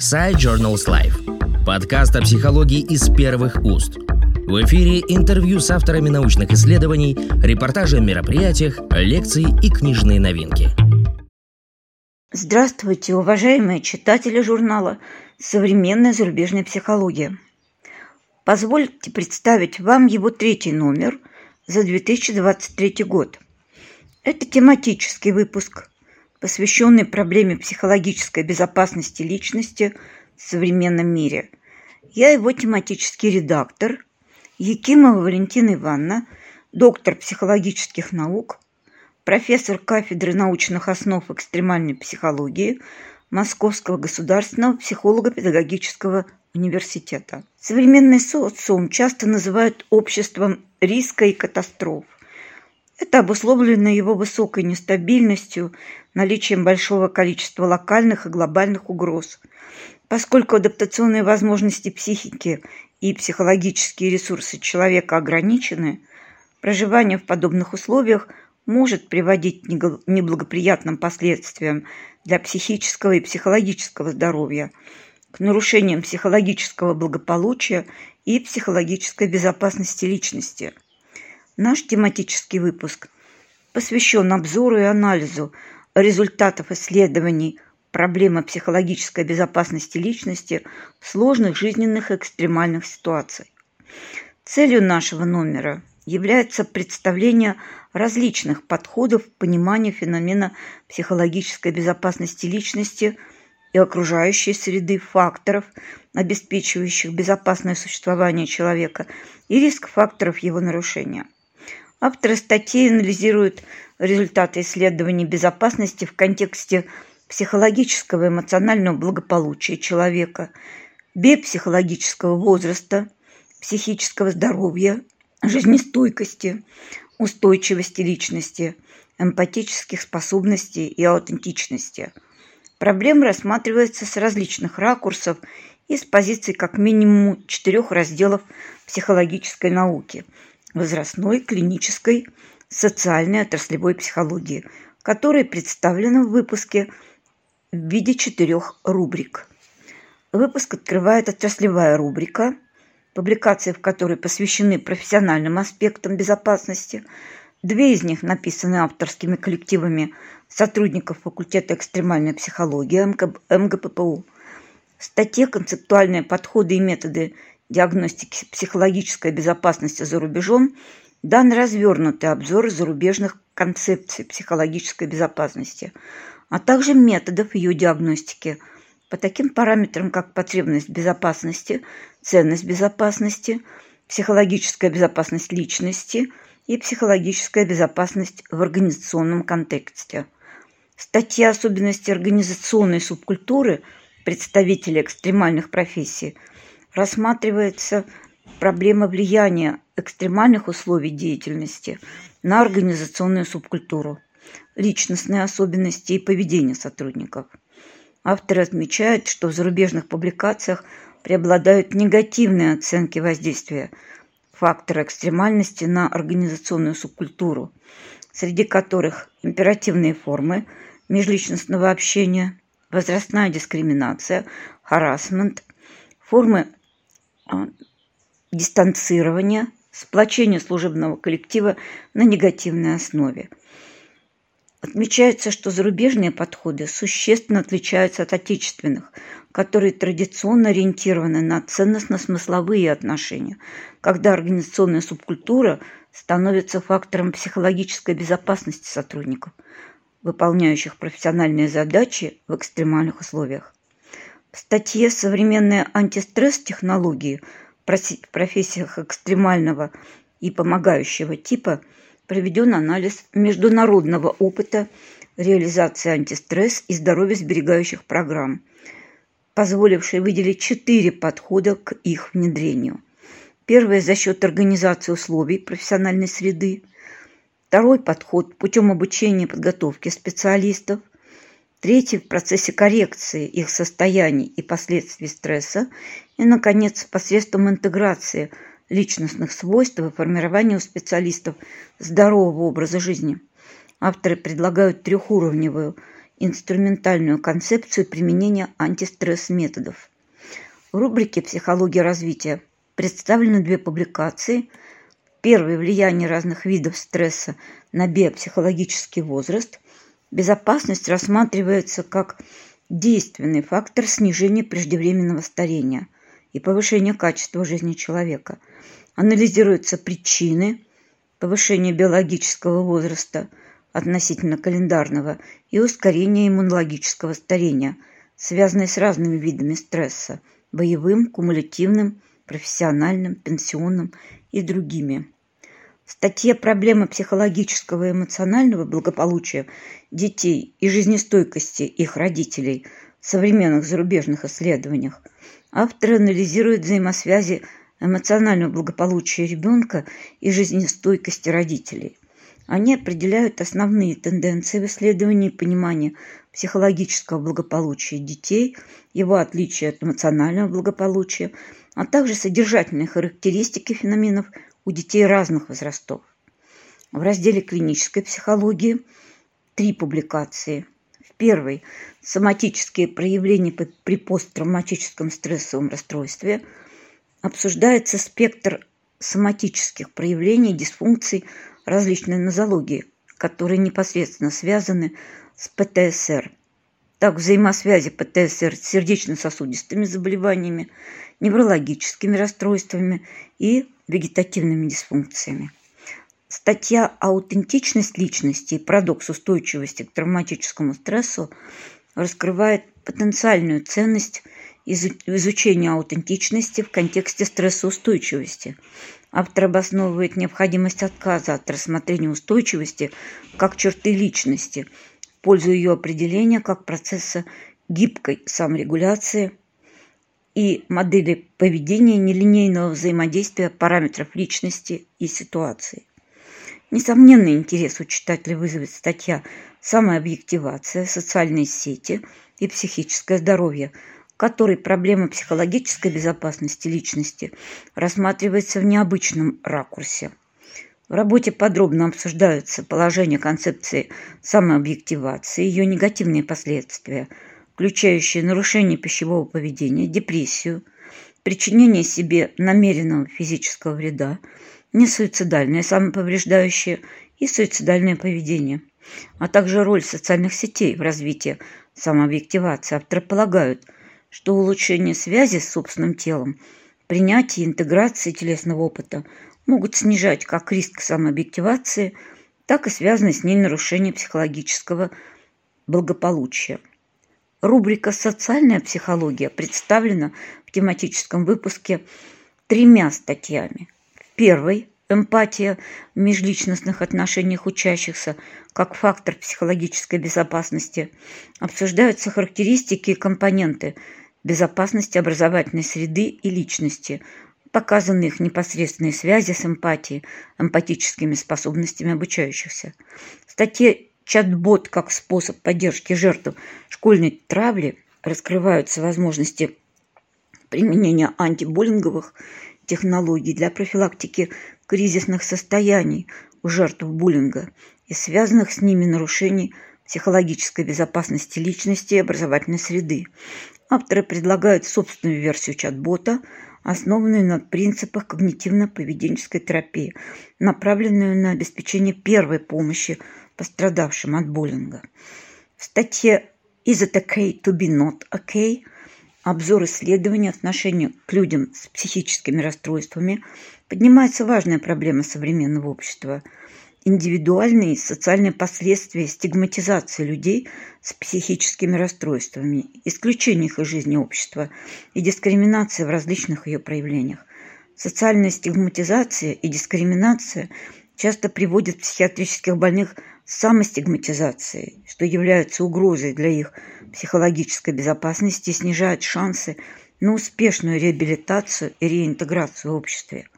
Сайт Journals Life. Подкаст о психологии из первых уст. В эфире интервью с авторами научных исследований, репортажи о мероприятиях, лекции и книжные новинки. Здравствуйте, уважаемые читатели журнала «Современная зарубежная психология». Позвольте представить вам его третий номер за 2023 год. Это тематический выпуск, посвященный проблеме психологической безопасности личности в современном мире. Я его тематический редактор, Якимова Валентина Ивановна, доктор психологических наук, профессор кафедры научных основ экстремальной психологии Московского государственного психолого-педагогического университета. Современный социум часто называют обществом риска и катастроф. Это обусловлено его высокой нестабильностью, наличием большого количества локальных и глобальных угроз. Поскольку адаптационные возможности психики и психологические ресурсы человека ограничены, проживание в подобных условиях может приводить к неблагоприятным последствиям для психического и психологического здоровья, к нарушениям психологического благополучия и психологической безопасности личности – Наш тематический выпуск посвящен обзору и анализу результатов исследований проблемы психологической безопасности личности в сложных жизненных и экстремальных ситуациях. Целью нашего номера является представление различных подходов к пониманию феномена психологической безопасности личности и окружающей среды факторов, обеспечивающих безопасное существование человека, и риск факторов его нарушения – Авторы статьи анализируют результаты исследований безопасности в контексте психологического и эмоционального благополучия человека, биопсихологического возраста, психического здоровья, жизнестойкости, устойчивости личности, эмпатических способностей и аутентичности. Проблема рассматривается с различных ракурсов и с позиции как минимум четырех разделов психологической науки – возрастной, клинической, социальной отраслевой психологии, которые представлены в выпуске в виде четырех рубрик. Выпуск открывает отраслевая рубрика, публикации в которой посвящены профессиональным аспектам безопасности. Две из них написаны авторскими коллективами сотрудников факультета экстремальной психологии МГППУ. В статье «Концептуальные подходы и методы диагностики психологической безопасности за рубежом дан развернутый обзор зарубежных концепций психологической безопасности, а также методов ее диагностики по таким параметрам, как потребность безопасности, ценность безопасности, психологическая безопасность личности и психологическая безопасность в организационном контексте. Статья «Особенности организационной субкультуры» представителей экстремальных профессий – рассматривается проблема влияния экстремальных условий деятельности на организационную субкультуру, личностные особенности и поведение сотрудников. Авторы отмечают, что в зарубежных публикациях преобладают негативные оценки воздействия фактора экстремальности на организационную субкультуру, среди которых императивные формы межличностного общения, возрастная дискриминация, харасмент, формы дистанцирования, сплочения служебного коллектива на негативной основе. Отмечается, что зарубежные подходы существенно отличаются от отечественных, которые традиционно ориентированы на ценностно-смысловые отношения, когда организационная субкультура становится фактором психологической безопасности сотрудников, выполняющих профессиональные задачи в экстремальных условиях. В статье «Современные антистресс-технологии» в профессиях экстремального и помогающего типа проведен анализ международного опыта реализации антистресс и здоровья сберегающих программ, позволивший выделить четыре подхода к их внедрению. Первое – за счет организации условий профессиональной среды. Второй подход – путем обучения и подготовки специалистов. Третий – в процессе коррекции их состояний и последствий стресса. И, наконец, посредством интеграции личностных свойств и формирования у специалистов здорового образа жизни. Авторы предлагают трехуровневую инструментальную концепцию применения антистресс-методов. В рубрике «Психология развития» представлены две публикации. Первое – влияние разных видов стресса на биопсихологический возраст. Безопасность рассматривается как действенный фактор снижения преждевременного старения и повышения качества жизни человека. Анализируются причины повышения биологического возраста относительно календарного и ускорения иммунологического старения, связанные с разными видами стресса – боевым, кумулятивным, профессиональным, пенсионным и другими. Статье «Проблемы психологического и эмоционального благополучия детей и жизнестойкости их родителей в современных зарубежных исследованиях» авторы анализируют взаимосвязи эмоционального благополучия ребенка и жизнестойкости родителей. Они определяют основные тенденции в исследовании и понимании психологического благополучия детей, его отличия от эмоционального благополучия, а также содержательные характеристики феноменов у детей разных возрастов. В разделе клинической психологии три публикации. В первой – соматические проявления при посттравматическом стрессовом расстройстве. Обсуждается спектр соматических проявлений дисфункций различной нозологии, которые непосредственно связаны с ПТСР. Так, взаимосвязи ПТСР с сердечно-сосудистыми заболеваниями, неврологическими расстройствами и вегетативными дисфункциями. Статья «Аутентичность личности и парадокс устойчивости к травматическому стрессу» раскрывает потенциальную ценность изучения аутентичности в контексте стрессоустойчивости. Автор обосновывает необходимость отказа от рассмотрения устойчивости как черты личности, в пользу ее определения как процесса гибкой саморегуляции и модели поведения нелинейного взаимодействия параметров личности и ситуации. Несомненный интерес у читателя вызовет статья «Самообъективация, социальные сети и психическое здоровье», в которой проблема психологической безопасности личности рассматривается в необычном ракурсе. В работе подробно обсуждаются положения концепции самообъективации, ее негативные последствия – включающие нарушение пищевого поведения, депрессию, причинение себе намеренного физического вреда, несуицидальное самоповреждающее и суицидальное поведение, а также роль социальных сетей в развитии самообъективации. Авторы полагают, что улучшение связи с собственным телом, принятие и интеграция телесного опыта могут снижать как риск самообъективации, так и связанные с ней нарушение психологического благополучия. Рубрика «Социальная психология» представлена в тематическом выпуске тремя статьями. В первой «Эмпатия в межличностных отношениях учащихся как фактор психологической безопасности» обсуждаются характеристики и компоненты безопасности образовательной среды и личности, показаны их непосредственные связи с эмпатией, эмпатическими способностями обучающихся. В чат-бот как способ поддержки жертв школьной травли раскрываются возможности применения антибуллинговых технологий для профилактики кризисных состояний у жертв буллинга и связанных с ними нарушений психологической безопасности личности и образовательной среды. Авторы предлагают собственную версию чат-бота, основанную на принципах когнитивно-поведенческой терапии, направленную на обеспечение первой помощи пострадавшим от буллинга. В статье «Is it okay to be not okay?» обзор исследований отношения к людям с психическими расстройствами поднимается важная проблема современного общества – индивидуальные и социальные последствия стигматизации людей с психическими расстройствами, исключение их из жизни общества и дискриминация в различных ее проявлениях. Социальная стигматизация и дискриминация часто приводят психиатрических больных самостигматизацией, что является угрозой для их психологической безопасности снижает шансы на успешную реабилитацию и реинтеграцию в обществе.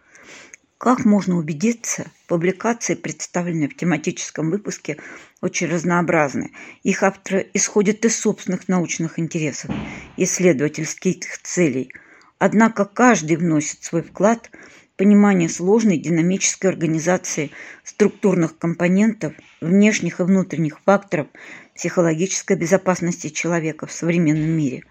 Как можно убедиться, публикации, представленные в тематическом выпуске, очень разнообразны. Их авторы исходят из собственных научных интересов, исследовательских целей. Однако каждый вносит свой вклад понимание сложной динамической организации структурных компонентов, внешних и внутренних факторов психологической безопасности человека в современном мире.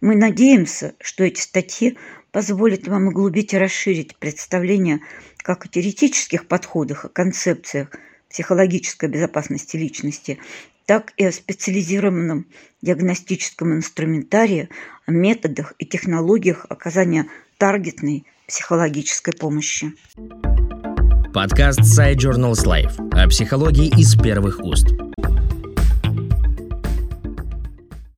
Мы надеемся, что эти статьи позволят вам углубить и расширить представление как о теоретических подходах и концепциях психологической безопасности личности, так и о специализированном диагностическом инструментарии, о методах и технологиях оказания таргетной психологической помощи. Подкаст Side Journals Life о психологии из первых уст.